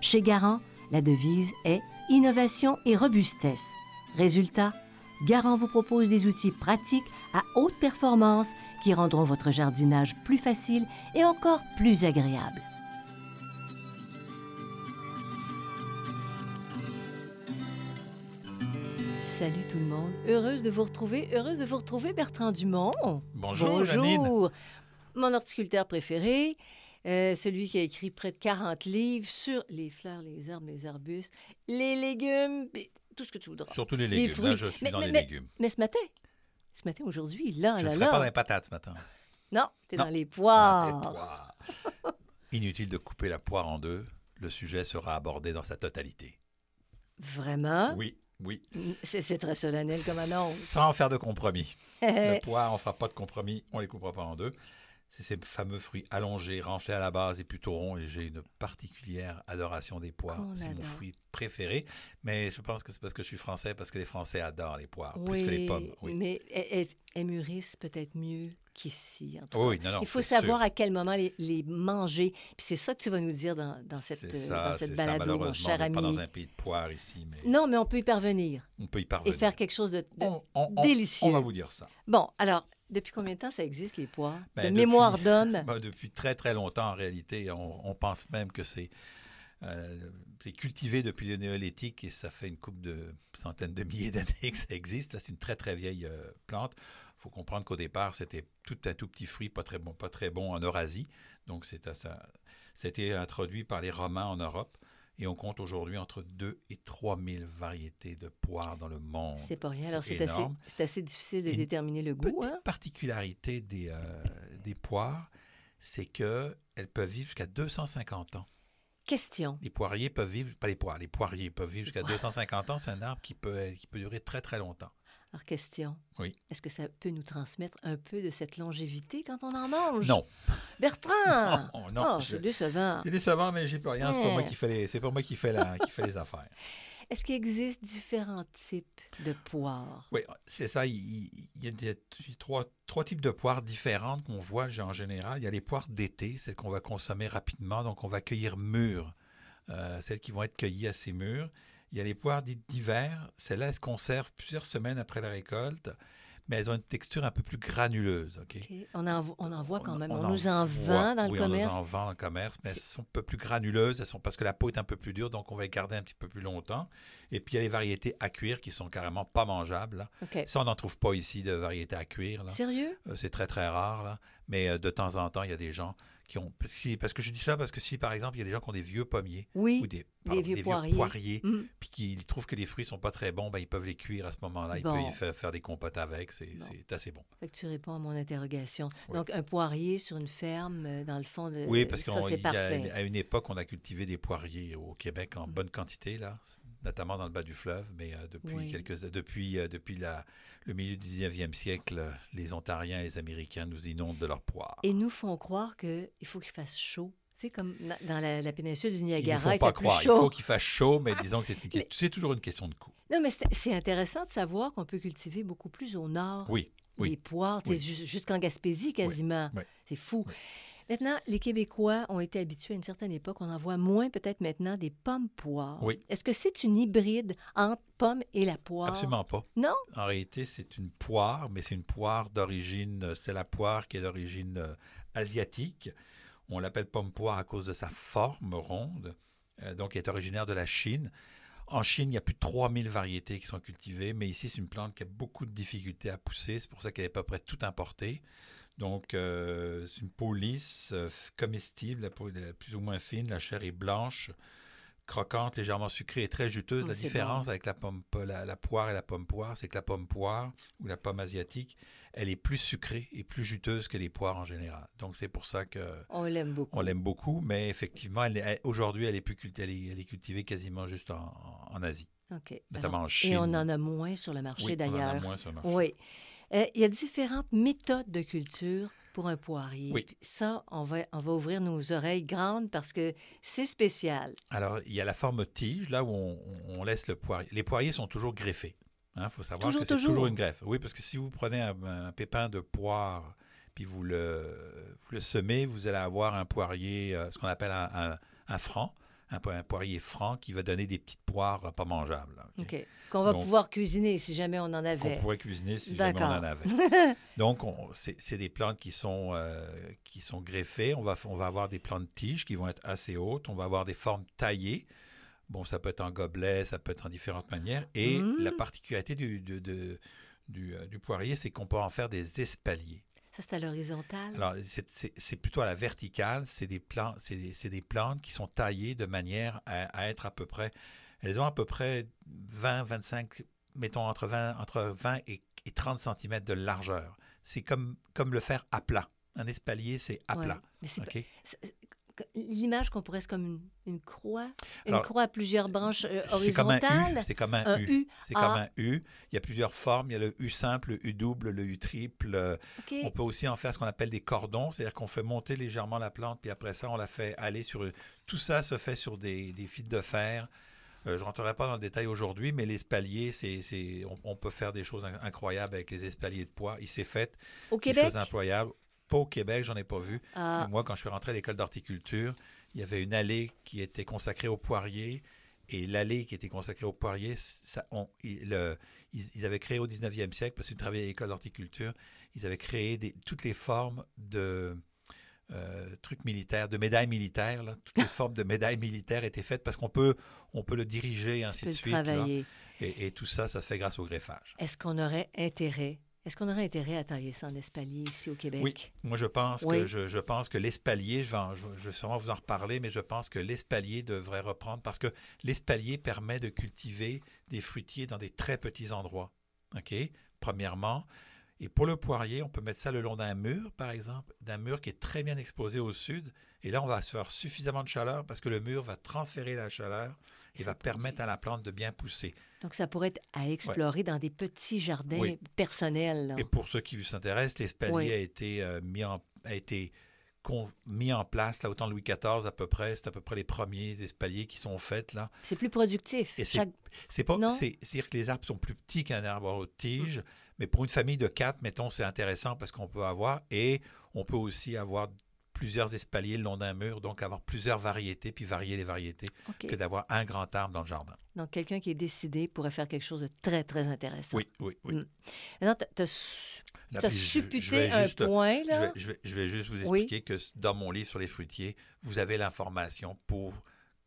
Chez Garant, la devise est innovation et robustesse. Résultat, Garant vous propose des outils pratiques à haute performance qui rendront votre jardinage plus facile et encore plus agréable. Salut tout le monde. Heureuse de vous retrouver. Heureuse de vous retrouver, Bertrand Dumont. Bonjour, Janine. Bonjour. Mon horticulteur préféré, euh, celui qui a écrit près de 40 livres sur les fleurs, les herbes, les arbustes, les légumes, tout ce que tu voudras. Surtout les Les légumes. Là, fruits. je suis Mais- dans mais- les mais- légumes. Mais ce matin, ce matin, aujourd'hui, là, Je là, ne pas dans là. les patates ce matin. Non, t'es Non. dans les poires. les poires. Inutile de couper la poire en deux. Le sujet sera abordé dans sa totalité. Vraiment? Oui, oui. C'est c'est très solennel comme annonce. Sans faire de compromis. Le poire, on ne fera pas de compromis. On ne les coupera pas en deux. C'est ces fameux fruits allongés, renflés à la base et plutôt ronds. Et j'ai une particulière adoration des poires. C'est mon fruit préféré. Mais je pense que c'est parce que je suis français, parce que les Français adorent les poires, oui, plus que les pommes. Oui. mais elles, mûrissent peut-être mieux qu'ici. Oui, non, non, Il faut savoir sûr. à quel moment les, les manger. Puis c'est ça que tu vas nous dire dans, dans cette, C'est ça, dans cette c'est ça. balado, mon cher on n'est pas ami. dans un pays de poires ici, mais Non, mais on peut y parvenir on peut y et parvenir. faire quelque chose de, de- On- on- on- délicieux. On va vous dire ça. Bon, alors, depuis combien de temps ça existe, les poires? Ben, de depuis- mémoire d'homme? Ben, depuis très très longtemps, en réalité, on, on pense même que c'est euh, c'est cultivé depuis le néolithique et ça fait une coupe de centaines de milliers d'années que ça existe. C'est une très très vieille euh, plante. Il faut comprendre qu'au départ, c'était tout un tout petit fruit, pas très bon, pas très bon en Eurasie. Donc. C'était introduit par les Romains en Europe. Et on compte aujourd'hui entre 2 et 3 000 variétés de poires dans le monde. C'est pas rien. Alors, c'est assez, difficile de déterminer le goût. Petite Hein? particularité des, euh, des poires, c'est qu'elles peuvent vivre jusqu'à 250 ans. Question. Les poiriers peuvent vivre, pas les poires, les poiriers peuvent vivre jusqu'à 250 ans. C'est un arbre qui peut, qui peut durer très très longtemps. Alors, question. Oui. Est-ce que ça peut nous transmettre un peu de cette longévité quand on en mange? Non. Bertrand! Non, non, Oh, je- c'est décevant. C'est décevant, mais j'ai plus rien. C'est pas moi qui fais les, c'est pas moi qui fait la, qui fait les affaires. Est-ce qu'il existe différents types de poires? Oui, c'est ça. Il, il- il y a des- trois, trois types de poires différentes qu'on voit en général. Il y a les poires d'été, celles qu'on va consommer rapidement, donc on va cueillir mûres, euh, celles qui vont être cueillies assez mûres. Il y a les poires dites d'hiver, celles-là, elles se conservent plusieurs semaines après la récolte, mais elles ont une texture un peu plus granuleuse. On, en, vo- on en voit quand même. On, nous en vend dans le commerce. On nous en vend dans le commerce, mais elles sont un peu plus granuleuses, elles sont parce que la peau est un peu plus dure, donc on va les garder un petit peu plus longtemps. Et puis il y a les variétés à cuire qui sont carrément pas mangeables. là. Ça, on n'en trouve pas ici de variétés à cuire. là. Sérieux? Euh, C'est très, très rare, là. Mais euh, de temps en temps, il y a des gens qui ont. Parce que, parce que je dis ça parce que si, par exemple, il y a des gens qui ont des vieux pommiers Oui. ou des, pardon, vieux poiriers. Mm. puis qui trouvent que les fruits sont pas très bons, ben, ils peuvent les cuire à ce moment-là. Ils Bon. peuvent faire, faire des compotes avec. C'est Bon. assez bon. Fait que tu réponds à mon interrogation. Oui. Donc, un poirier sur une ferme, euh, dans le fond de. Oui, parce qu'à une époque, on a cultivé des poiriers au Québec en Mm. bonne quantité, là, notamment dans le bas du fleuve. Mais euh, depuis, Oui. quelques, depuis, euh, depuis la, le milieu du 19e siècle, euh, les Ontariens et les Américains nous inondent de leurs poires. Et nous font croire qu'il faut qu'il fasse chaud. Sais, comme dans la, la péninsule du ne Niagara, il pas fait plus croire. Il faut qu'il fasse chaud, mais disons que c'est c'est toujours une question de coût. Non, mais c'est c'est intéressant de savoir qu'on peut cultiver beaucoup plus au nord Oui, oui. des poires, Oui. jusqu'en Gaspésie quasiment. C'est fou. Maintenant, les Québécois ont été habitués à une certaine époque. On en voit moins peut-être maintenant des pommes poires. Oui. Est-ce que c'est une hybride entre pomme et la poire? Absolument pas. Non? En réalité, c'est une poire, mais c'est une poire d'origine, c'est la poire qui est d'origine euh, asiatique. On l'appelle pomme poire à cause de sa forme ronde, euh, donc elle est originaire de la Chine. En Chine, il y a plus de 3000 variétés qui sont cultivées, mais ici, c'est une plante qui a beaucoup de difficultés à pousser. C'est pour ça qu'elle est à peu près toute importée. Donc, euh, c'est une peau lisse, euh, comestible, la peau est plus ou moins fine, la chair est blanche, croquante, légèrement sucrée et très juteuse. Oh, la différence bon. avec la, pomme, la, la poire et la pomme poire, c'est que la pomme poire ou la pomme asiatique, elle est plus sucrée et plus juteuse que les poires en général. Donc, c'est pour ça que On l'aime beaucoup. on l'aime beaucoup, mais effectivement, aujourd'hui, elle, est plus elle, est, elle est cultivée quasiment juste en, en Asie, OK. notamment Alors, en Chine. et on en a moins sur le marché Oui, on en a d'ailleurs. moins sur le marché. Oui. Euh, il y a différentes méthodes de culture pour un poirier. Oui. Ça, on va, on va ouvrir nos oreilles grandes parce que c'est spécial. Alors, il y a la forme tige, là où on, on laisse le poirier. Les poiriers sont toujours greffés. Il faut savoir Toujours, que c'est toujours. toujours une greffe. Oui, parce que si vous prenez un, un pépin de poire, puis vous le, vous le semez, vous allez avoir un poirier, euh, ce qu'on appelle un, un- un franc, un, un poirier franc qui va donner des petites poires pas mangeables. OK? OK. Qu'on va Donc- pouvoir cuisiner si jamais on en qu'on avait. pourrait cuisiner si jamais on en avait. Donc, on- c'est c'est des plantes qui sont, euh, qui sont greffées. On va, on va avoir des plantes tiges qui vont être assez hautes. On va avoir des formes taillées. Bon, ça peut être en gobelet, ça peut être en différentes manières. Et Mhm. la particularité du, de- de- du, euh, du poirier, c'est qu'on peut en faire des espaliers. Ça, c'est à l'horizontale? Alors, c'est- plutôt à la verticale. C'est des, des, des plantes qui sont taillées de manière à, à être à peu près. Elles ont à peu près 20, 25, mettons entre 20, entre 20 et, et 30 cm de largeur. C'est comme, comme le faire à plat. Un espalier, c'est à Ouais. plat. Mais c'est pas- OK? c'est- L'image qu'on pourrait, c'est comme une, une croix. Une croix à plusieurs branches euh, C'est comme un U. horizontales. C'est comme un, U. C'est comme un U. Il y a plusieurs formes. Il y a le U simple, le U double, le U triple. On peut aussi en faire ce qu'on appelle des cordons, c'est-à-dire qu'on fait monter légèrement la plante, puis après ça, on la fait aller sur... Tout ça se fait sur des, des fils de fer. Euh, je ne rentrerai pas dans le détail aujourd'hui, mais l'espalier, c'est, c'est- on, on peut faire des choses in- incroyables avec les espaliers de poids. Il s'est fait Au des Québec? choses employables. Pas au Québec, j'en ai pas vu. Ah, Moi, quand je suis rentré à l'école d'horticulture, il y avait une allée qui était consacrée aux poiriers. Et l'allée qui était consacrée aux poiriers, ça, on- il- le- ils, ils avaient créé au 19e siècle, parce qu'ils travaillaient à l'école d'horticulture, ils avaient créé des- toutes les formes de euh, trucs militaires, de médailles militaires. là. Toutes les formes de médailles militaires étaient faites parce qu'on peut, on peut le diriger, ainsi de suite. là. Et, et tout ça, ça se fait grâce au greffage. Est-ce qu'on aurait intérêt? Est-ce qu'on aurait intérêt à tailler ça en espalier ici au Québec? Oui, moi je pense Oui. que je, je pense que l'espalier, je je vais sûrement vous en reparler, mais je pense que l'espalier devrait reprendre parce que l'espalier permet de cultiver des fruitiers dans des très petits endroits. OK? Premièrement. Et pour le poirier, on peut mettre ça le long d'un mur, par exemple, d'un mur qui est très bien exposé au sud. Et là, on va se faire suffisamment de chaleur parce que le mur va transférer la chaleur et va permettre à la plante de bien pousser. Donc, ça pourrait être à explorer dans des petits jardins Oui. personnels. là. Et pour ceux qui s'intéressent, l'espalier Oui. a été euh, mis en a été con- mis en place là au temps de Louis XIV à peu près. C'est à peu près les premiers espaliers qui sont faits là. C'est plus productif. Et c'est- Chaque- pas, c'est-à-dire que les arbres sont plus petits qu'un arbre à haute tige, mais pour une famille de quatre, mettons, c'est intéressant parce qu'on peut avoir et on peut aussi avoir plusieurs espaliers le long d'un mur, donc avoir plusieurs variétés puis varier les variétés que d'avoir un grand arbre dans le jardin. Donc, quelqu'un qui est décidé pourrait faire quelque chose de très, très intéressant. Oui, oui, oui. Mm. Maintenant, tu as, Là, supputé un juste- point, Je là? vais, je vais- je vais juste vous Oui. expliquer que dans mon livre sur les fruitiers, vous avez l'information pour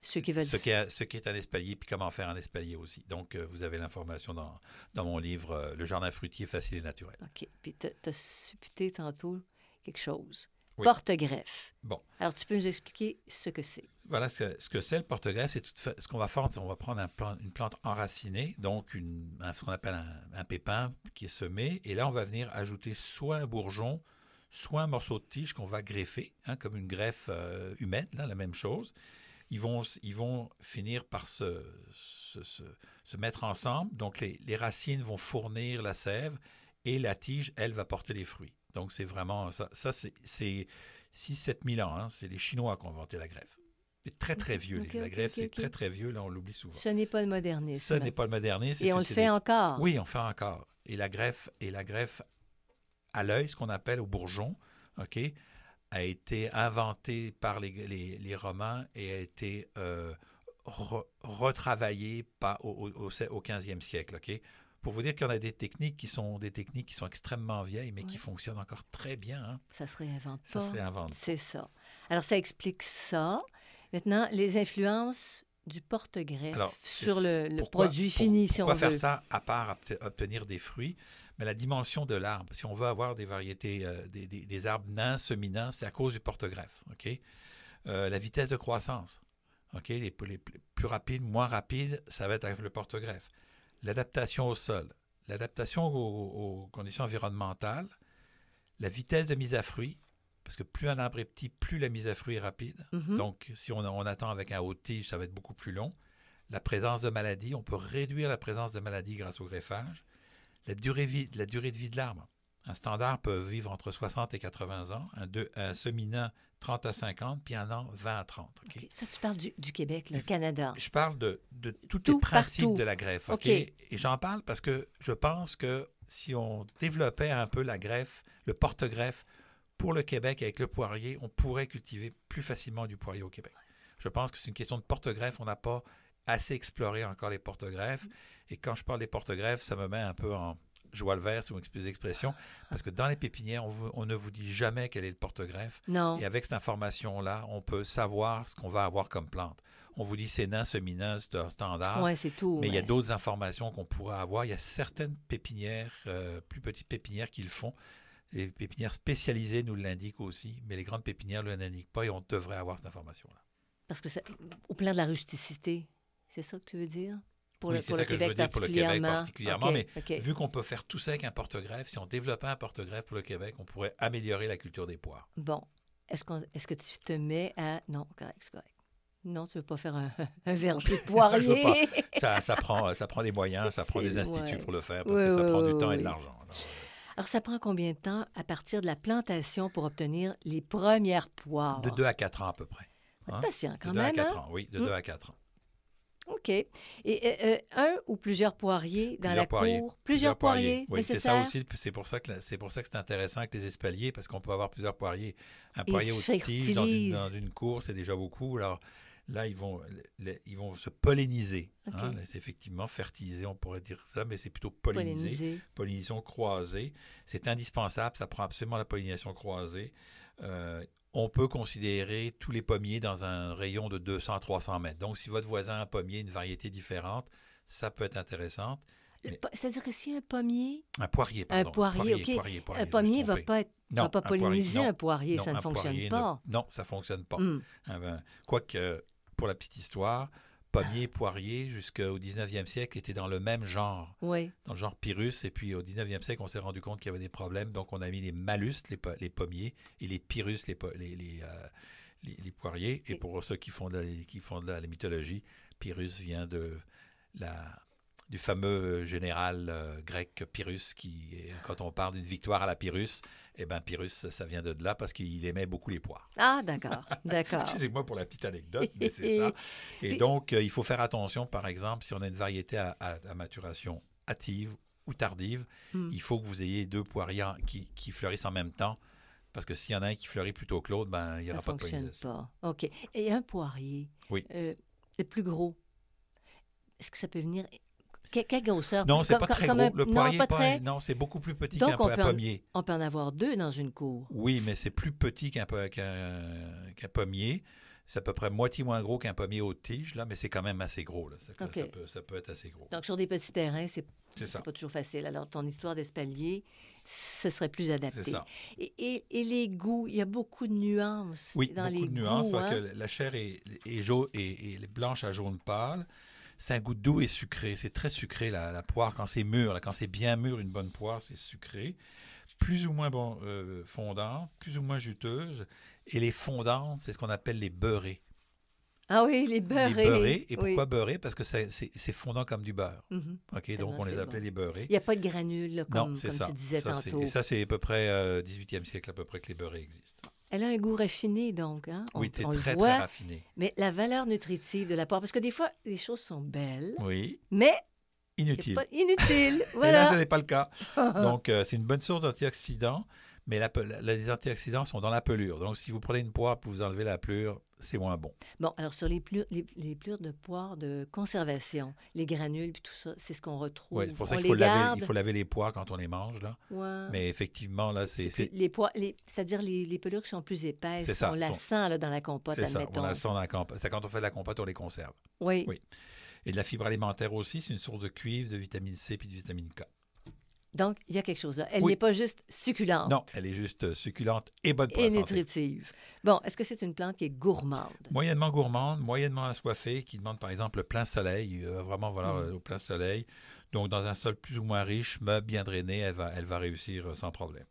Ceux qui veulent... ce qu'est ce qu'est un espalier puis comment faire un espalier aussi. Donc, euh, vous avez l'information dans, dans mon livre euh, Le jardin fruitier facile et naturel. OK. Puis, tu as supputé tantôt quelque chose. Oui. Porte-greffe. Bon. Alors, tu peux nous expliquer ce que c'est? Voilà ce, ce que c'est le porte-greffe. C'est ce qu'on va faire, c'est on va prendre un plan- une plante enracinée, donc une, un- ce qu'on appelle un, un pépin qui est semé, et là on va venir ajouter soit un bourgeon, soit un morceau de tige qu'on va greffer, hein, comme une greffe euh, humaine, là, la même chose. Ils vont, ils vont finir par se, se, se- se mettre ensemble, donc les, les racines vont fournir la sève et la tige, elle, va porter les fruits. Donc c'est vraiment ça. Ça c'est 6-7 000 ans. hein, c'est les Chinois qui ont inventé la greffe. C'est très très vieux. Ok, la ok, greffe ok, c'est très très vieux. Là on l'oublie souvent. Ce n'est pas le modernisme. Ça n'est pas le modernisme. Et on le fait encore. Oui, on le fait encore. Et la greffe et la greffe à l'œil, ce qu'on appelle au bourgeon, ok, a été inventée par les, les, les Romains et a été euh, re- retravaillée par, au, au, au 15e siècle, ok. Pour vous dire qu'il y en a des techniques qui sont des techniques qui sont extrêmement vieilles, mais qui fonctionnent encore très bien. hein. Ça se réinvente Ça se réinvente. C'est ça. Alors, ça explique ça. Maintenant, les influences du porte-greffe sur le, le pourquoi- produit pour- fini, si Pourquoi on faire veut. ça à part obte- obtenir des fruits? Mais la dimension de l'arbre, si on veut avoir des variétés, euh, des, des- des arbres nains, seminants, c'est à cause du porte-greffe. ok? Euh, la vitesse de croissance, ok? Les, les- les plus rapides, moins rapides, ça va être avec le porte-greffe. L'adaptation au sol, l'adaptation aux, aux conditions environnementales, la vitesse de mise à fruit, parce que plus un arbre est petit, plus la mise à fruit est rapide. Mhm. Donc, si on, on attend avec un haut tige, ça va être beaucoup plus long. La présence de maladies, on peut réduire la présence de maladies grâce au greffage. La durée, vie- la durée de vie de l'arbre. Un standard peut vivre entre 60 et 80 ans, un, deux- un seminant 30 à 50, puis un an 20 à 30. OK? OK. Ça, tu parles du, du Québec, le Canada. Je parle de, de tous Tout, les principes partout. de la greffe. OK. Et j'en parle parce que je pense que si on développait un peu la greffe, le porte-greffe pour le Québec avec le poirier, on pourrait cultiver plus facilement du poirier au Québec. Je pense que c'est une question de porte-greffe. On n'a pas assez exploré encore les porte-greffes. Et quand je parle des porte-greffes, ça me met un peu en joie le vert, si vous m'excusez l'expression, parce que dans les pépinières, on, vous- on ne vous dit jamais quel est le porte-greffe. Non. Et avec cette information-là, on peut savoir ce qu'on va avoir comme plante. On vous dit c'est nain, seminant, c'est un standard. Oui, c'est tout. Mais il y a d'autres informations qu'on pourrait avoir. Il y a certaines pépinières, euh, plus petites pépinières qui le font. Les pépinières spécialisées nous l'indiquent aussi, mais les grandes pépinières ne l'indiquent pas et on devrait avoir cette information-là. Parce que ça- au plan de la rusticité, c'est ça que tu veux dire? Pour, Oui, le, pour le Québec dire pour le Québec particulièrement. mais. Vu qu'on peut faire tout ça avec un porte-greffe, si on développait un porte-greffe pour le Québec, on pourrait améliorer la culture des poires. Bon. Est-ce que tu te mets à... Non, correct, c'est correct. Non, tu veux pas faire un, un verger de poirier? Ça, ça prend, ça prend des moyens, ça prend des instituts ouais. pour le faire, parce Oui, que ça oui, prend du temps et de l'argent. Alors, Alors, ça prend combien de temps à partir de la plantation pour obtenir les premières poires? De 2 à 4 ans à peu près. Hein? patient De quand 2 à même, 4 hein? ans, oui, de Mm. 2 à 4 ans. OK. Et euh, euh, un ou plusieurs poiriers dans la poiriers. cour? Plusieurs poiriers, Oui, c'est ça aussi. C'est pour ça que c'est pour ça que c'est intéressant avec les espaliers parce qu'on peut avoir plusieurs poiriers. Un Ils poirier au tige dans une, fertilisent. dans une cour, c'est déjà beaucoup. Alors là, ils vont, les- ils vont se polliniser. Hein. C'est effectivement fertiliser, on pourrait dire ça, mais c'est plutôt polliniser. Pollinisation croisée. C'est indispensable, ça prend absolument la pollinisation croisée. Euh, on peut considérer tous les pommiers dans un rayon de 200-300 mètres. Donc, si votre voisin a un pommier, une variété différente, ça peut être intéressant. C'est-à-dire que si un pommier, Un poirier, Un pardon. poirier, OK. poirier, poirier, un pommier ne va pas, être, Non, va pas un polliniser non. un poirier, Non, ça ne un fonctionne ne- pas. Non, ça ne fonctionne pas. Quoique, pour la petite histoire, pommier et poirier, jusqu'au 19e siècle, étaient dans le même genre. Oui, dans le genre Pyrrhus. Et puis au 19e siècle, on s'est rendu compte qu'il y avait des problèmes. Donc on a mis les malus, les, po- les pommiers, et les Pyrrhus, les, po- les, les, euh, les- les poiriers. Et Et- pour ceux qui font de la, qui font de la, la mythologie, Pyrrhus vient de la, du fameux général euh, grec Pyrrhus, qui, quand on parle d'une victoire à la Pyrrhus, eh ben Pyrrhus, ça, vient de là parce qu'il aimait beaucoup les poires. Ah, d'accord, d'accord. Excusez-moi pour la petite anecdote, mais c'est ça. Et donc, euh, il faut faire attention, par exemple, si on a une variété à, à- à maturation hâtive ou tardive, Hmm. il faut que vous ayez deux poiriers qui, qui fleurissent en même temps. Parce que s'il y en a un qui fleurit plus tôt que l'autre, ben, il n'y aura pas de fonctionne pollinisation. pas. OK. Et un poirier, Oui. euh, le plus gros, est-ce que ça peut venir... Que- quelle grosseur? Non, c'est pas très gros. Le non, poirier, non, c'est beaucoup plus petit qu'un pommier. On peut en avoir deux dans une cour. Oui, mais c'est plus petit qu'un po- qu'un qu'un pommier. C'est à peu près moitié moins gros qu'un pommier haute tige, là, mais c'est quand même assez gros. Là. Ça, peut, ça peut être assez gros. Donc, sur des petits terrains, c'est pas toujours facile. Alors, ton histoire d'espalier, ce serait plus C'est adapté. ça. Et, et- et les goûts, il y a beaucoup de nuances Oui, dans beaucoup les de nuances. goûts. hein? que la chair est, est, jaune, et, et blanche à jaune pâle. C'est un goût doux et sucré. C'est très sucré, la, la poire, quand c'est mûr. quand c'est bien mûr, une bonne poire, c'est sucré. Plus ou moins bon, euh, fondante, plus ou moins juteuse. Et les fondantes, c'est ce qu'on appelle les beurrés. Ah oui, les beurrés. Les beurrés. Et Oui. pourquoi beurrés? Parce que c'est fondant comme du beurre. Mhm. OK, Tellement donc on les appelait bon. les beurrés. Il n'y a pas de granules, là, comme, non, comme ça. tu disais Ça, c'est- tantôt. Et ça, c'est à peu près euh, 18e siècle, à peu près que les beurrés existent. Elle a un goût raffiné, donc. Hein? On- oui, c'est très, voit. très raffiné. Mais la valeur nutritive de la poire, parce que des fois, les choses sont belles, Oui, mais inutile. pas inutile. Et là, ce voilà. n'est pas le cas. Donc, euh, c'est une bonne source d'antioxydants, mais la, la- les antioxydants sont dans la pelure. Donc, si vous prenez une poire pour vous enlever la pelure, c'est moins bon. Bon, alors sur les, les plures de poire de conservation, les granules puis tout ça, c'est ce qu'on retrouve. Oui, c'est pour ça qu'il faut garde. il faut laver les poires quand on les mange, là. Ouais. Mais effectivement, là, c'est... Les poires, les- c'est-à-dire les, les pelures qui sont plus épaisses, ça, on la sont- sent là, dans la compote, C'est ça, on la sent dans la compote. C'est quand on fait de la compote, on les conserve. Oui. Oui. Et de la fibre alimentaire aussi, c'est une source de cuivre, de vitamine C puis de vitamine K. Donc, il y a quelque chose là. Elle Oui. n'est pas juste succulente Non, elle est juste euh, succulente et bonne pour et la santé. nutritive. Bon, est-ce que c'est une plante qui est gourmande? Moyennement gourmande, moyennement assoiffée, qui demande par exemple le plein soleil, il va vraiment valoir Mm. euh, au plein soleil. Donc dans un sol plus ou moins riche, mais bien drainé, elle va, elle va réussir euh, sans problème.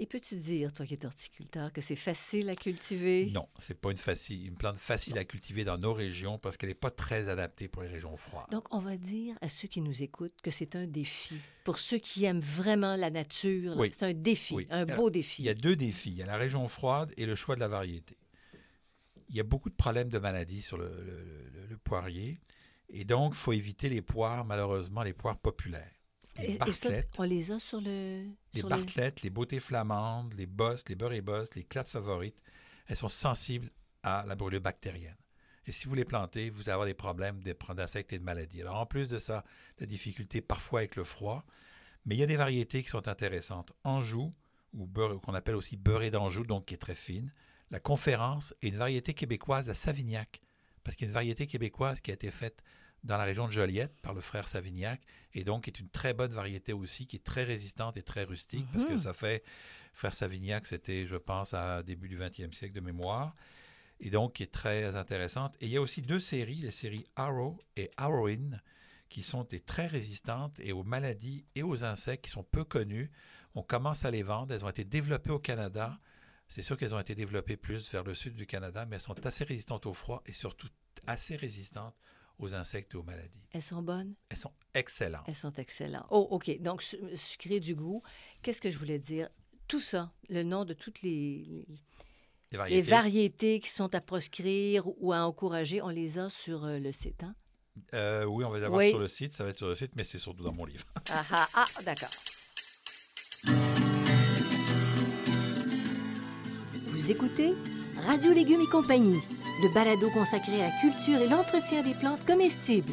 Et peux-tu dire, toi qui es horticulteur, que c'est facile à cultiver? Non, c'est pas une, facile, une plante facile à cultiver dans nos régions parce qu'elle n'est pas très adaptée pour les régions froides. Donc, on va dire à ceux qui nous écoutent que c'est un défi. Pour ceux qui aiment vraiment la nature, Oui. c'est un défi, Oui. un Alors, beau défi. Il y a deux défis. Il y a la région froide et le choix de la variété. Il y a beaucoup de problèmes de maladies sur le, le- le- le poirier. Et donc, il faut éviter les poires, malheureusement, les poires populaires. Les bartlettes, on les a sur le... les sur le- bartlettes, les beautés flamandes, les bosses, les beurre et bosses, les clapes favorites, elles sont sensibles à la brûlure bactérienne. Et si vous les plantez, vous allez avoir des problèmes de- d'insectes et de maladies. Alors, en plus de ça, la difficulté parfois avec le froid, mais il y a des variétés qui sont intéressantes. Anjou, ou beurre- qu'on appelle aussi beurrée d'Anjou, donc qui est très fine. La conférence est une variété québécoise à Savignac, parce qu'il y a une variété québécoise qui a été faite dans la région de Joliette par le frère Savignac, et donc est une très bonne variété aussi, qui est très résistante et très rustique, parce que Mhm. ça fait, frère Savignac, c'était, je pense, à début du 20e siècle de mémoire, et donc qui est très intéressante. Et il y a aussi deux séries, les séries Arrow et Arrowin, qui sont des très résistantes et aux maladies et aux insectes qui sont peu connues. On commence à les vendre. Elles ont été développées au Canada. C'est sûr qu'elles ont été développées plus vers le sud du Canada, mais elles sont assez résistantes au froid et surtout assez résistantes aux insectes et aux maladies. Elles sont bonnes? Elles sont excellentes. Elles sont excellentes. Oh, OK. Donc, su- sucré du goût. Qu'est-ce que je voulais dire? Tout ça, le nom de toutes les, les- Les les variétés, qui sont à proscrire ou à encourager, on les a sur euh, le site. Hein? euh, oui, on va les avoir Oui. sur le site. Ça va être sur le site, mais c'est surtout dans mon livre. Ah, ah, ah, d'accord. Vous écoutez Radio Légumes et compagnie, le balado consacré à la culture et l'entretien des plantes comestibles.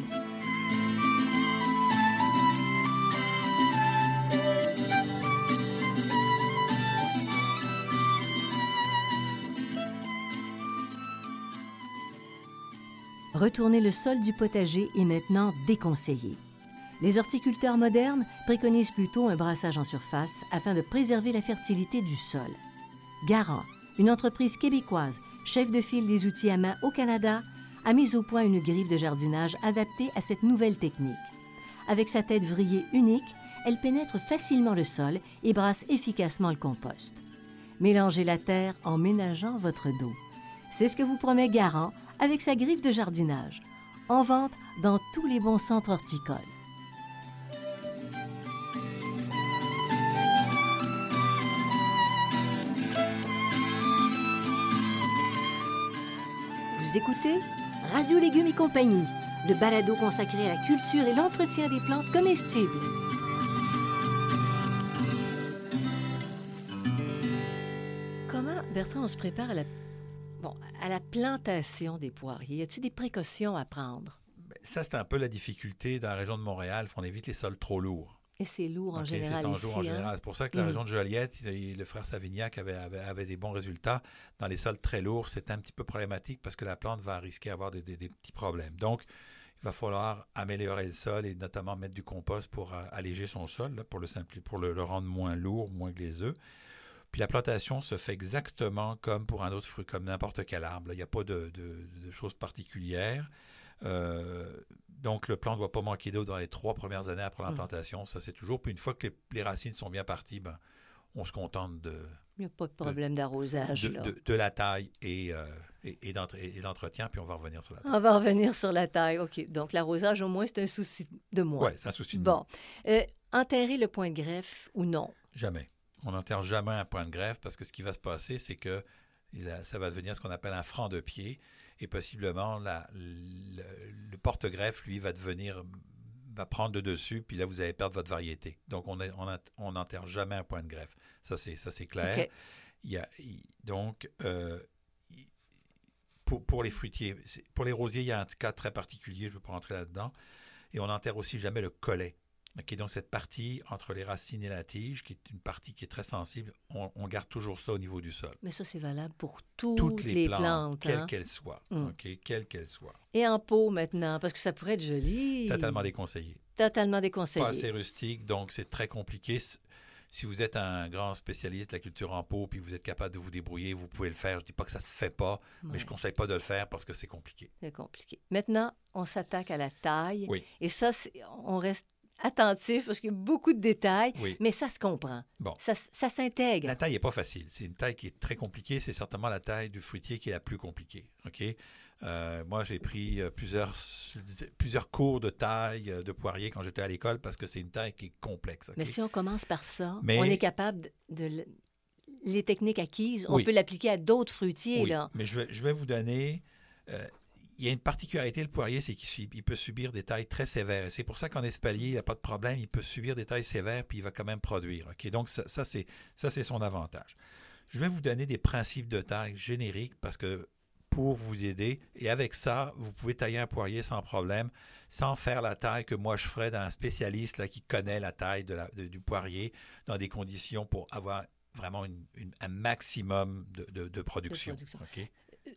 Retourner le sol du potager est maintenant déconseillé. Les horticulteurs modernes préconisent plutôt un brassage en surface afin de préserver la fertilité du sol. Garant, une entreprise québécoise, chef de file des outils à main au Canada, a mis au point une griffe de jardinage adaptée à cette nouvelle technique. Avec sa tête vrillée unique, elle pénètre facilement le sol et brasse efficacement le compost. Mélangez la terre en ménageant votre dos. C'est ce que vous promet Garant avec sa griffe de jardinage. En vente dans tous les bons centres horticoles. Vous écoutez Radio Légumes et compagnie, le balado consacré à la culture et l'entretien des plantes comestibles. Comment, Bertrand, on se prépare à la, bon, à la plantation des poiriers? Y a-t-il des précautions à prendre? Ben, Ça, c'est un peu la difficulté dans la région de Montréal. On évite les sols trop lourds. Et c'est lourd en Ok, général c'est en ici. jour en hein? général. C'est pour ça que la Mm. région de Joliette, il- le frère Savignac avait, avait- avait des bons résultats. Dans les sols très lourds, c'est un petit peu problématique parce que la plante va risquer d'avoir des, des- des petits problèmes. Donc, il va falloir améliorer le sol et notamment mettre du compost pour euh, alléger son sol, là, pour, le, simpli- pour le, le rendre moins lourd, moins glaiseux. Puis la plantation se fait exactement comme pour un autre fruit, comme n'importe quel arbre. là. Il n'y a pas de, de- de choses particulières. Euh, donc, le plant ne doit pas manquer d'eau dans les trois premières années après Mm. l'implantation. Ça, c'est toujours. Puis une fois que les, les racines sont bien parties, ben, on se contente de, Il n'y a pas de problème d'arrosage. de, là. de- de la taille et, euh, et, et d'entre- et d'entretien, puis on va revenir sur la taille. On va revenir sur la taille. OK. Donc, l'arrosage, au moins, c'est un souci de moi. Ouais, c'est un souci de Bon. Euh, enterrer le point de greffe ou non? Jamais. On n'enterre jamais un point de greffe parce que ce qui va se passer, c'est que ça va devenir ce qu'on appelle un franc de pied et possiblement la- le, le porte-greffe, lui, va devenir va prendre le dessus, puis là, vous allez perdre votre variété. Donc, on n'enterre jamais un point de greffe. Ça, c'est ça, c'est clair. OK. Il y a, il- donc, euh, pour, pour les fruitiers. Pour les rosiers, il y a un cas très particulier, je ne veux pas rentrer là-dedans. Et on n'enterre aussi jamais le collet. Ok, donc cette partie entre les racines et la tige, qui est une partie qui est très sensible, on, on garde toujours ça au niveau du sol. Mais ça, c'est valable pour toutes, Toutes les, plantes, plantes. quelles hein. qu'elles soient. Mm. ok, quelles qu'elles soient. Et en pot maintenant, parce que ça pourrait être joli. Totalement déconseillé. Totalement Pas déconseillé. assez rustique, donc c'est très compliqué. Si vous êtes un grand spécialiste de la culture en pot, puis vous êtes capable de vous débrouiller, vous pouvez le faire. Je ne dis pas que ça se fait pas, mais je ne conseille pas de le faire parce que c'est compliqué. C'est compliqué. Maintenant, on s'attaque à la taille. Oui. Et ça, on reste attentif parce qu'il y a beaucoup de détails, Oui. mais ça se comprend. Bon. Ça, ça s'intègre. La taille n'est pas facile. C'est une taille qui est très compliquée. C'est certainement la taille du fruitier qui est la plus compliquée. OK? Euh, moi, j'ai pris euh, plusieurs, plusieurs cours de taille euh, de poirier quand j'étais à l'école parce que c'est une taille qui est complexe. Mais si on commence par ça, Mais- on est capable de, de le- les techniques acquises, on Oui. peut l'appliquer à d'autres fruitiers Oui, là. mais je vais, je vais vous donner. euh, il y a une particularité, le poirier, c'est qu'il peut subir des tailles très sévères. Et c'est pour ça qu'en espalier, il n'y a pas de problème. Il peut subir des tailles sévères, puis il va quand même produire. Donc, ça, ça, c'est, son avantage. Je vais vous donner des principes de taille génériques parce que pour vous aider, et avec ça, vous pouvez tailler un poirier sans problème, sans faire la taille que moi je ferais d'un spécialiste là, qui connaît la taille de la- de- du poirier dans des conditions pour avoir vraiment une- une- un maximum de, production.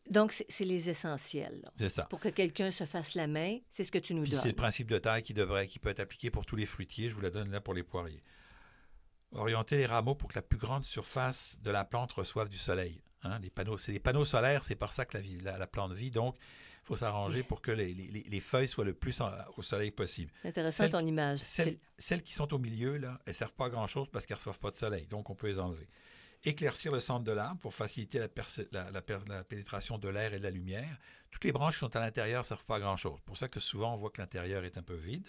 Donc, c'est les essentiels. C'est ça. Pour que quelqu'un se fasse la main, c'est ce que tu nous Puis donnes. c'est le principe de taille qui devrait, qui peut être appliqué pour tous les fruitiers. Je vous la donne là pour les poiriers. Orienter les rameaux pour que la plus grande surface de la plante reçoive du soleil. Hein, les panneaux, c'est les panneaux solaires, c'est par ça que la, vie- la- la plante vit. Donc, il faut s'arranger pour que les, les- les feuilles soient le plus en- au soleil possible. Intéressant Celle- ton image. Celles, celles qui sont au milieu, là, elles ne servent pas à grand-chose parce qu'elles ne reçoivent pas de soleil. Donc, on peut les enlever. Éclaircir le centre de l'arbre pour faciliter la, pénétration de l'air et de la lumière. Toutes les branches qui sont à l'intérieur ne servent pas à grand-chose. C'est pour ça que souvent, on voit que l'intérieur est un peu vide.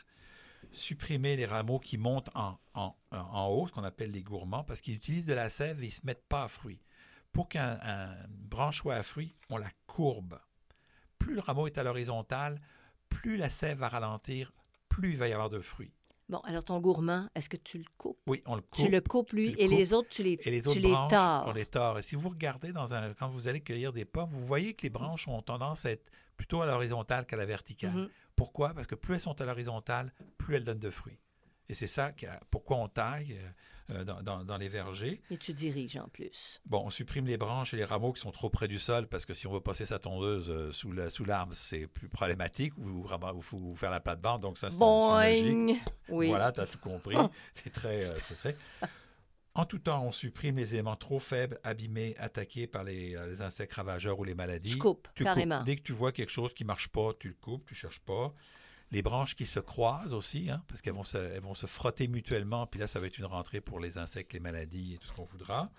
Supprimer les rameaux qui montent en, en- haut, ce qu'on appelle les gourmands, parce qu'ils utilisent de la sève et ils ne se mettent pas à fruits. Pour qu'une branche soit à fruits, on la courbe. Plus le rameau est à l'horizontale, plus la sève va ralentir, plus il va y avoir de fruits. Bon, alors ton gourmand, est-ce que tu le coupes? Oui, on le coupe. tu le coupes, lui, tu le et les autres, tu les, Et les tu autres les branches, tords. on les tord. Et si vous regardez dans un, quand vous allez cueillir des pommes, vous voyez que les branches ont tendance à être plutôt à l'horizontale qu'à la verticale. Mhm. Pourquoi? Parce que plus elles sont à l'horizontale, plus elles donnent de fruits. Et c'est ça pourquoi on taille euh, euh, dans, dans- dans les vergers. Et tu diriges en plus. Bon, on supprime les branches et les rameaux qui sont trop près du sol parce que si on veut passer sa tondeuse euh, sous la- sous l'arbre, c'est plus problématique ou il faut faire la plate-bande. Donc ça, c'est logique. Oui. Voilà, tu as tout compris. c'est très, euh, c'est très. En tout temps, on supprime les éléments trop faibles, abîmés, attaqués par les, les insectes ravageurs ou les maladies. Tu coupes, Tu carrément. coupes. Dès que tu vois quelque chose qui ne marche pas, tu le coupes, tu ne cherches pas. Les branches qui se croisent aussi, hein, parce qu'elles vont se, elles vont se frotter mutuellement, puis là, ça va être une rentrée pour les insectes, les maladies et tout ce qu'on voudra.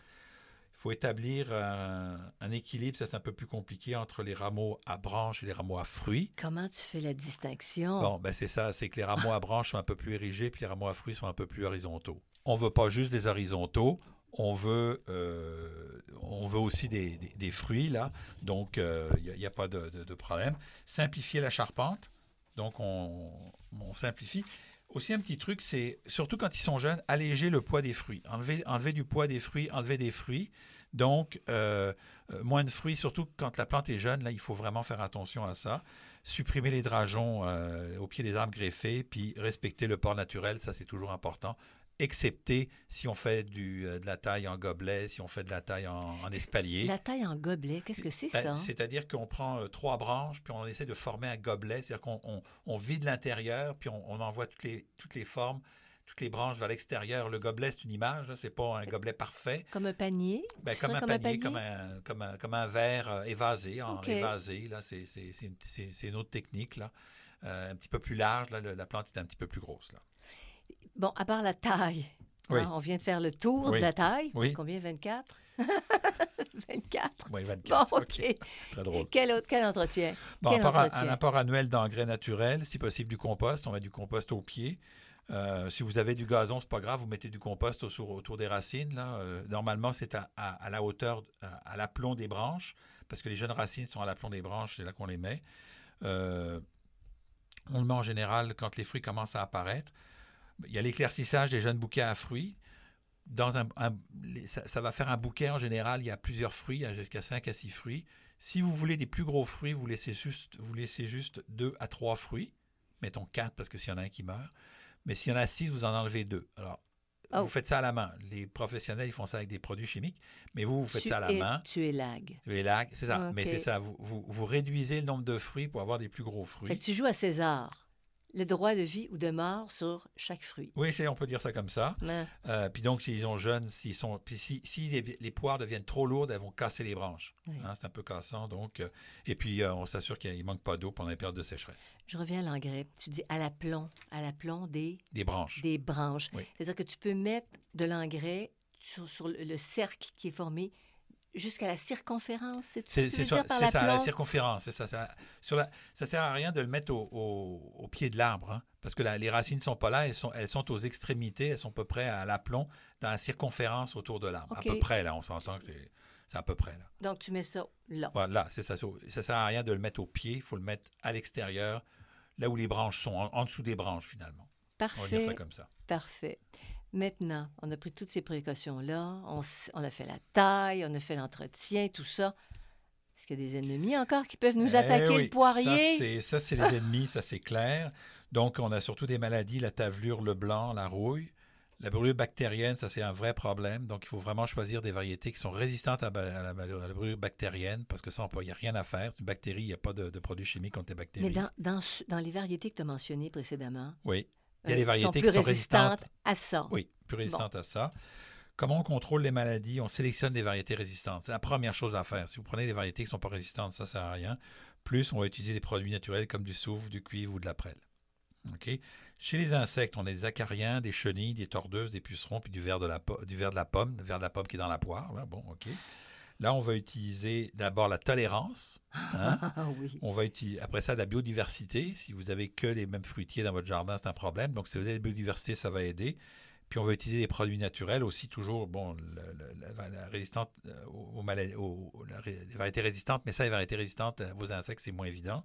Il faut établir un, un équilibre, ça c'est un peu plus compliqué, entre les rameaux à branches et les rameaux à fruits. Comment tu fais la distinction? Bon, ben c'est ça, c'est que les rameaux à branches sont un peu plus érigés, puis les rameaux à fruits sont un peu plus horizontaux. On veut pas juste des horizontaux, on veut, euh, on veut aussi des, des- des fruits, là. Donc, il n'y a, pas de, de- de problème. Simplifier la charpente. Donc, on, simplifie. Aussi, un petit truc, c'est, surtout quand ils sont jeunes, alléger le poids des fruits. Enlever, enlever du poids des fruits, enlever des fruits. Donc, euh, euh, moins de fruits, surtout quand la plante est jeune, là, il faut vraiment faire attention à ça. Supprimer les drageons euh, au pied des arbres greffés, puis respecter le port naturel, ça c'est toujours important. Excepté si on fait du, euh, de la taille en gobelet, si on fait de la taille en, en espalier. La taille en gobelet, qu'est-ce que c'est Ben, ça? C'est-à-dire qu'on prend euh, trois branches, puis on essaie de former un gobelet, c'est-à-dire qu'on on- on vide l'intérieur, puis on, on envoie toutes les, toutes les formes, toutes les branches vers l'extérieur. Le gobelet, c'est une image, ce n'est pas un gobelet parfait. Comme un panier? Ben, comme, un panier, comme un, comme, un, comme un verre euh, évasé, en évasé. Là, c'est, c'est, c'est, une- c'est- c'est une autre technique. Là. Euh, un petit peu plus large, là, le- la plante est un petit peu plus grosse. Là. Bon, à part la taille, Oui. hein, on vient de faire le tour Oui. de la taille. Oui. Combien? 24? 24. Oui, Bon, 24. OK. Très drôle. Quel, autre, quel entretien? Bon, Quel apport, un apport annuel d'engrais naturels, si possible du compost. On met du compost au pied. Euh, si vous avez du gazon, c'est pas grave, vous mettez du compost autour, autour des racines. Là. Euh, normalement, c'est à, à- à la hauteur, à, à l'aplomb des branches, parce que les jeunes racines sont à l'aplomb des branches, c'est là qu'on les met. Euh, on le met en général quand les fruits commencent à apparaître. Il y a l'éclaircissage des jeunes bouquets à fruits. Dans un, ça, ça va faire un bouquet en général, il y a plusieurs fruits, il y a jusqu'à 5 à 6 fruits. Si vous voulez des plus gros fruits, vous laissez juste, vous laissez juste deux à trois fruits. Mettons quatre parce que s'il y en a un qui meurt. Mais s'il y en a six, vous en enlevez deux. Alors, Oh. vous faites ça à la main. Les professionnels, ils font ça avec des produits chimiques. Mais vous, vous faites tu ça à la es- main. Tu es lag. Tu es là, c'est ça. Mais c'est ça. Vous, vous, vous réduisez le nombre de fruits pour avoir des plus gros fruits. Que tu joues à César. Le droit de vie ou de mort sur chaque fruit. Oui, on peut dire ça comme ça. Euh, puis donc, s'ils sont jeunes, s'ils sont, puis si, si les, les poires deviennent trop lourdes, elles vont casser les branches. Oui. Hein, c'est un peu cassant. Donc, euh, et puis, euh, on s'assure qu'il ne manque pas d'eau pendant les périodes de sécheresse. Je reviens à l'engrais. Tu dis à l'aplomb, à l'aplomb des, Des branches. des branches. Oui. C'est-à-dire que tu peux mettre de l'engrais sur, le cercle qui est formé jusqu'à la circonférence. C'est tu c'est ça, ça, la circonférence. C'est ça, ça, sur la, ça sert à rien de le mettre au, au- au pied de l'arbre, hein, parce que la- les racines ne sont pas là, elles sont, elles sont aux extrémités, elles sont à peu près à l'aplomb, dans la circonférence autour de l'arbre. À peu près, là, on s'entend que c'est c'est à peu près. Là. Donc, tu mets ça là. Voilà, c'est ça. Ça ne sert à rien de le mettre au pied, il faut le mettre à l'extérieur, là où les branches sont, en, en dessous des branches, finalement. On va dire Parfait. ça comme ça. Parfait. Maintenant, on a pris toutes ces précautions-là. On, a fait la taille, on a fait l'entretien, tout ça. Est-ce qu'il y a des ennemis encore qui peuvent nous Eh attaquer oui, le poirier? Ça, c'est- les ennemis, ça, c'est clair. Donc, on a surtout des maladies, la tavelure, le blanc, la rouille. La brûlure bactérienne, ça, c'est un vrai problème. Donc, il faut vraiment choisir des variétés qui sont résistantes à, la, à la brûlure bactérienne, parce que ça, il n'y a rien à faire. C'est une bactérie, il n'y a pas de, de produits chimiques contre les bactéries. Mais dans, dans, ce- dans les variétés que tu as mentionnées précédemment, Oui, il y a euh, des variétés sont qui plus sont résistantes résistantes. à ça. Oui, plus résistantes à ça. Comment on contrôle les maladies? On sélectionne des variétés résistantes. C'est la première chose à faire. Si vous prenez des variétés qui ne sont pas résistantes, ça ne sert à rien. Plus, on va utiliser des produits naturels comme du soufre, du cuivre ou de la prêle. OK? Chez les insectes, on a des acariens, des chenilles, des tordeuses, des pucerons, puis du ver de la, du ver de la pomme, le ver de la pomme qui est dans la poire. Là. Bon, OK. Là, on va utiliser d'abord la tolérance. hein. Ah oui. On va utiliser, après ça, la biodiversité. Si vous avez que les mêmes fruitiers dans votre jardin, c'est un problème. Donc, si vous avez la biodiversité, ça va aider. Puis, on va utiliser des produits naturels aussi, toujours, bon, la, la résistante aux, maladies, aux- la les variétés résistantes, mais ça, les variétés résistantes aux insectes, c'est moins évident.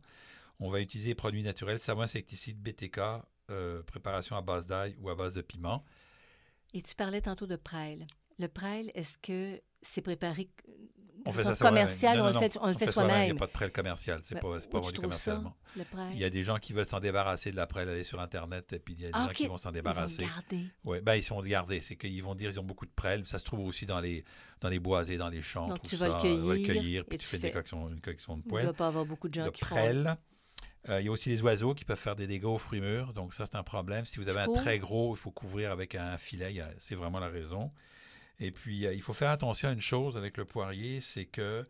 On va utiliser des produits naturels, savon insecticide, BTK, euh, préparation à base d'ail ou à base de piment. Et tu parlais tantôt de prêle. Le prêle, est-ce que c'est préparé On fait façon ça soi-même. commerciale Non, ou on le fait, on le fait Il n'y soi-même? a pas de prêle commercial. C'est Ben, pas, pas vendu ça, commercialement. le prêle? Il y a des gens qui veulent s'en débarrasser de la prêle, aller sur Internet, et puis il y a des Ah, gens qui vont s'en Ils vont débarrasser. garder. Oui, ben, ils sont gardés. C'est qu'ils vont dire qu'ils ont beaucoup de prêles. Ça se trouve aussi dans les, dans les boisés, dans les champs. Donc, tout tu vas le ça. On va cueillir cueillir, puis et tu tu fais une décoction, une décoction de Il ne poêle. doit pas avoir beaucoup de gens De qui font. prêle. Euh, il y a aussi les oiseaux qui peuvent faire des dégâts aux fruits mûrs. Donc, ça, c'est un problème. Si vous avez un très gros, il faut couvrir avec un filet. C'est vraiment la raison. Et puis, euh, il faut faire attention à une chose avec le poirier, c'est que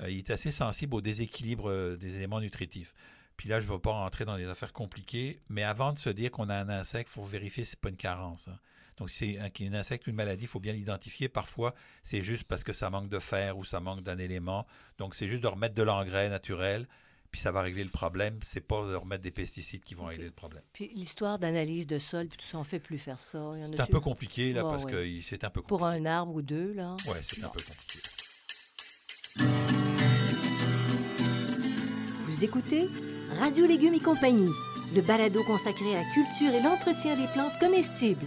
euh, il est assez sensible au déséquilibre euh, des éléments nutritifs. Puis là, je ne vais pas rentrer dans des affaires compliquées, mais avant de se dire qu'on a un insecte, il faut vérifier si ce n'est pas une carence. hein. Donc, si c'est un, insecte ou une maladie, il faut bien l'identifier. Parfois, c'est juste parce que ça manque de fer ou ça manque d'un élément. Donc, c'est juste de remettre de l'engrais naturel, puis ça va régler le problème. C'est pas de remettre des pesticides qui vont régler le problème. Puis l'histoire d'analyse de sol, puis tout ça, on ne fait plus faire ça. C'est a un peu compliqué, là, parce ouais. que c'est un peu compliqué. Pour un arbre ou deux, là. Ouais, c'est un peu compliqué. Vous écoutez Radio Légumes et compagnie, le balado consacré à la culture et l'entretien des plantes comestibles.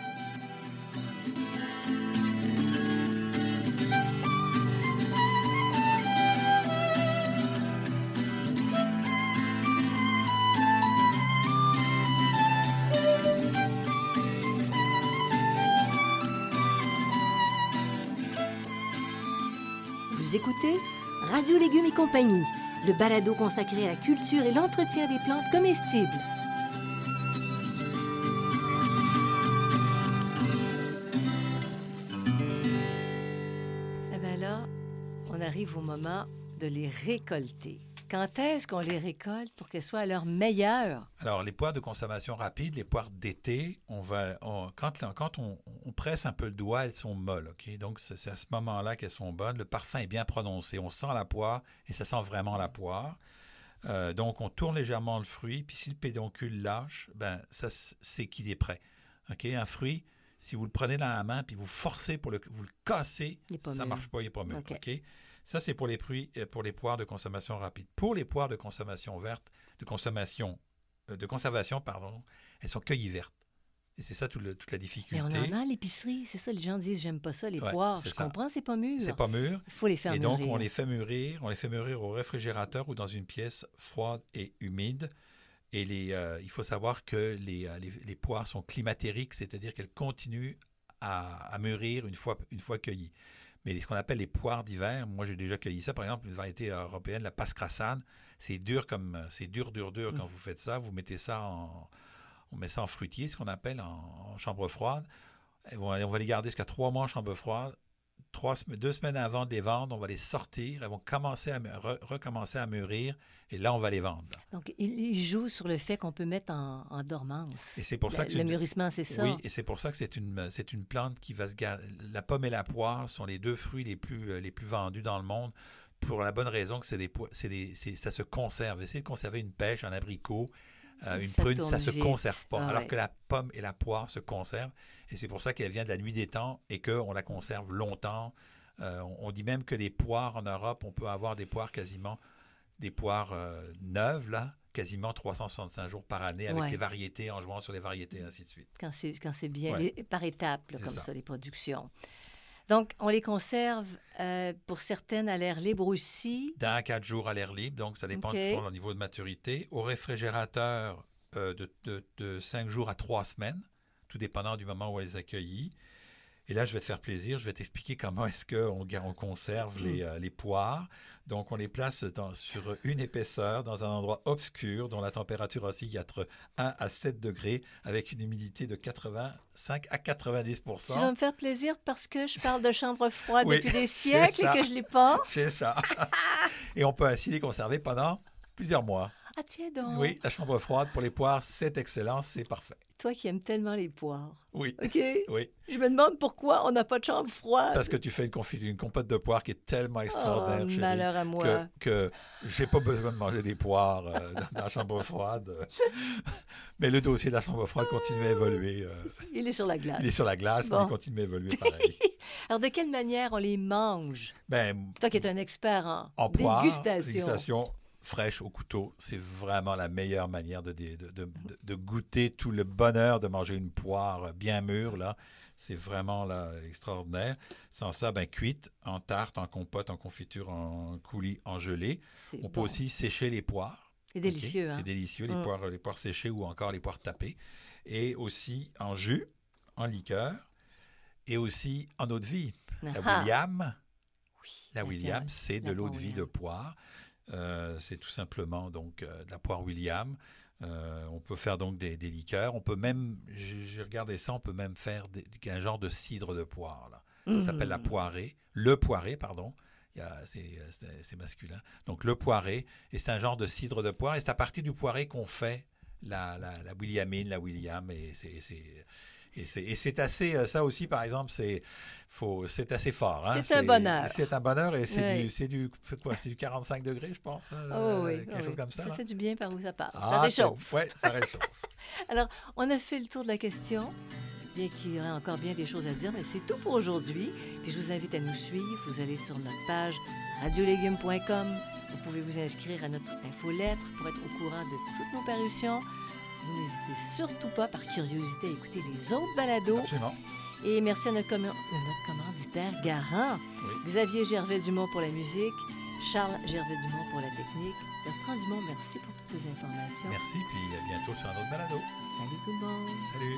Radio Légumes et compagnie, le balado consacré à la culture et l'entretien des plantes comestibles. Eh bien là, on arrive au moment de les récolter. Quand est-ce qu'on les récolte pour qu'elles soient à leur meilleur? Alors, les poires de consommation rapide, les poires d'été, on va, quand, quand on, presse un peu le doigt, elles sont molles. ok? Donc, c'est à ce moment-là qu'elles sont bonnes. Le parfum est bien prononcé. On sent la poire et ça sent vraiment la poire. Euh, donc, on tourne légèrement le fruit. Puis, si le pédoncule lâche, ben, ça, c'est qu'il est prêt. ok? Un fruit, si vous le prenez dans la main puis vous forcez pour le, vous le cassez, ça ne marche pas, il n'est pas mûr. ok? Ça, c'est pour les, euh, pour les poires de consommation rapide. Pour les poires de consommation verte, de consommation, euh, de conservation, pardon, elles sont cueillies vertes. Et c'est ça toute la difficulté. Et on en a à l'épicerie, c'est ça. Les gens disent j'aime pas ça, les poires. Je comprends, c'est pas mûr. C'est pas mûr. Il faut les faire mûrir. Et donc on les fait mûrir, on les fait mûrir au réfrigérateur ou dans une pièce froide et humide. Et les, euh, il faut savoir que les, les, poires sont climatériques, c'est-à-dire qu'elles continuent à, à, mûrir une fois, une fois cueillies. Mais ce qu'on appelle les poires d'hiver, moi j'ai déjà cueilli ça, par exemple, une variété européenne, la pascrassane, c'est dur comme c'est dur, dur, dur quand mm. vous faites ça. Vous mettez ça en, on met ça en fruitier, ce qu'on appelle en, chambre froide. on va les garder jusqu'à trois mois en chambre froide trois, deux semaines avant de les vendre, on va les sortir, elles vont commencer à, recommencer à mûrir, et là, on va les vendre. Donc, il, joue sur le fait qu'on peut mettre en, dormance. Et c'est pour ça que... Le mûrissement, c'est ça? Oui, et c'est pour ça que c'est une, c'est une plante qui va se garder... La pomme et la poire sont les deux fruits les plus, euh, les plus vendus dans le monde, pour la bonne raison que c'est des, c'est des, ça se conserve. Essayez de conserver une pêche, un abricot, euh, une prune, ça ne se conserve pas. Ah alors que la pomme et la poire se conservent. Et c'est pour ça qu'elle vient de la nuit des temps et qu'on la conserve longtemps. Euh, on, dit même que les poires en Europe, on peut avoir des poires quasiment, des poires euh, neuves, là, quasiment 365 jours par année avec les variétés, en jouant sur les variétés, ainsi de suite. Quand c'est bien, par étapes, comme ça. les productions. Donc, on les conserve euh, pour certaines à l'air libre aussi. D'un à quatre jours à l'air libre, donc ça dépend okay. toujours niveau de maturité. Au réfrigérateur, de, de, de, 5 jours à 3 semaines tout dépendant du moment où elle les accueillit. Et là, je vais te faire plaisir, je vais t'expliquer comment est-ce qu'on on conserve les, hmm. euh, les, poires. Donc, on les place dans, sur une épaisseur, dans un endroit obscur, dont la température oscille entre 1 à 7 degrés, avec une humidité de 85 à 90% Tu vas me faire plaisir parce que je parle de chambre froide depuis des siècles et que je les pense. C'est ça. et on peut ainsi les conserver pendant plusieurs mois. Ah, tiens donc. Oui, la chambre froide pour les poires, c'est excellent, c'est parfait. Toi qui aimes tellement les poires. Oui. OK? Oui. Je me demande pourquoi on n'a pas de chambre froide. Parce que tu fais une, une compote de poires qui est tellement extraordinaire, oh, malheur à moi. Que, que j'ai pas besoin de manger des poires euh, dans, la chambre froide. mais le dossier de la chambre froide continue à évoluer. Euh. il est sur la glace. Il est sur la glace, mais il continue à évoluer pareil. Alors, de quelle manière on les mange? Ben, Toi qui es un expert en, en dégustation. dégustation fraîche au couteau, c'est vraiment la meilleure manière de, de, goûter tout le bonheur de manger une poire bien mûre. là. C'est vraiment là, extraordinaire. Sans ça, ben, cuite en tarte, en compote, en confiture, en coulis, en gelée. On peut aussi sécher les poires. C'est délicieux. Hein? C'est délicieux, les, mm. poires, les poires séchées ou encore les poires tapées. Et aussi en jus, en liqueur, et aussi en eau de vie. La. William, oui, la William, c'est de l'eau de vie de poire. Euh, c'est tout simplement donc euh, de la poire William. Euh, on peut faire donc des, liqueurs. On peut même, j'ai regardé ça, on peut même faire un genre de cidre de poire. Là. Ça s'appelle la mmh. poirée. Le poiré, pardon. C'est masculin. Donc le poiré, et c'est un genre de cidre de poire. Et c'est à partir du poiré qu'on fait la, la, la Williamine, la William. Et c'est et c'est assez, euh, ça aussi, par exemple, c'est c'est assez fort. Hein. C'est un bonheur. C'est un bonheur et c'est du, du, du 45 degrés, je pense. Hein, oh, oui, quelque chose comme ça. Ça fait du bien par où ça passe. ça ah, réchauffe. Oui, ça réchauffe. Alors, on a fait le tour de la question. Bien qu'il y aurait encore bien des choses à dire, mais c'est tout pour aujourd'hui. Puis je vous invite à nous suivre. Vous allez sur notre page radiolégumes.com. Vous pouvez vous inscrire à notre infolettre pour être au courant de toutes nos parutions. Vous n'hésitez surtout pas, par curiosité, à écouter les autres balados. Absolument. Et merci à notre, commanditaire Garant, Xavier Gervais-Dumont pour la musique, Charles Gervais-Dumont pour la technique. Bertrand Dumont, merci pour toutes ces informations. Merci, puis à bientôt sur un autre balado. Salut tout le monde. Salut.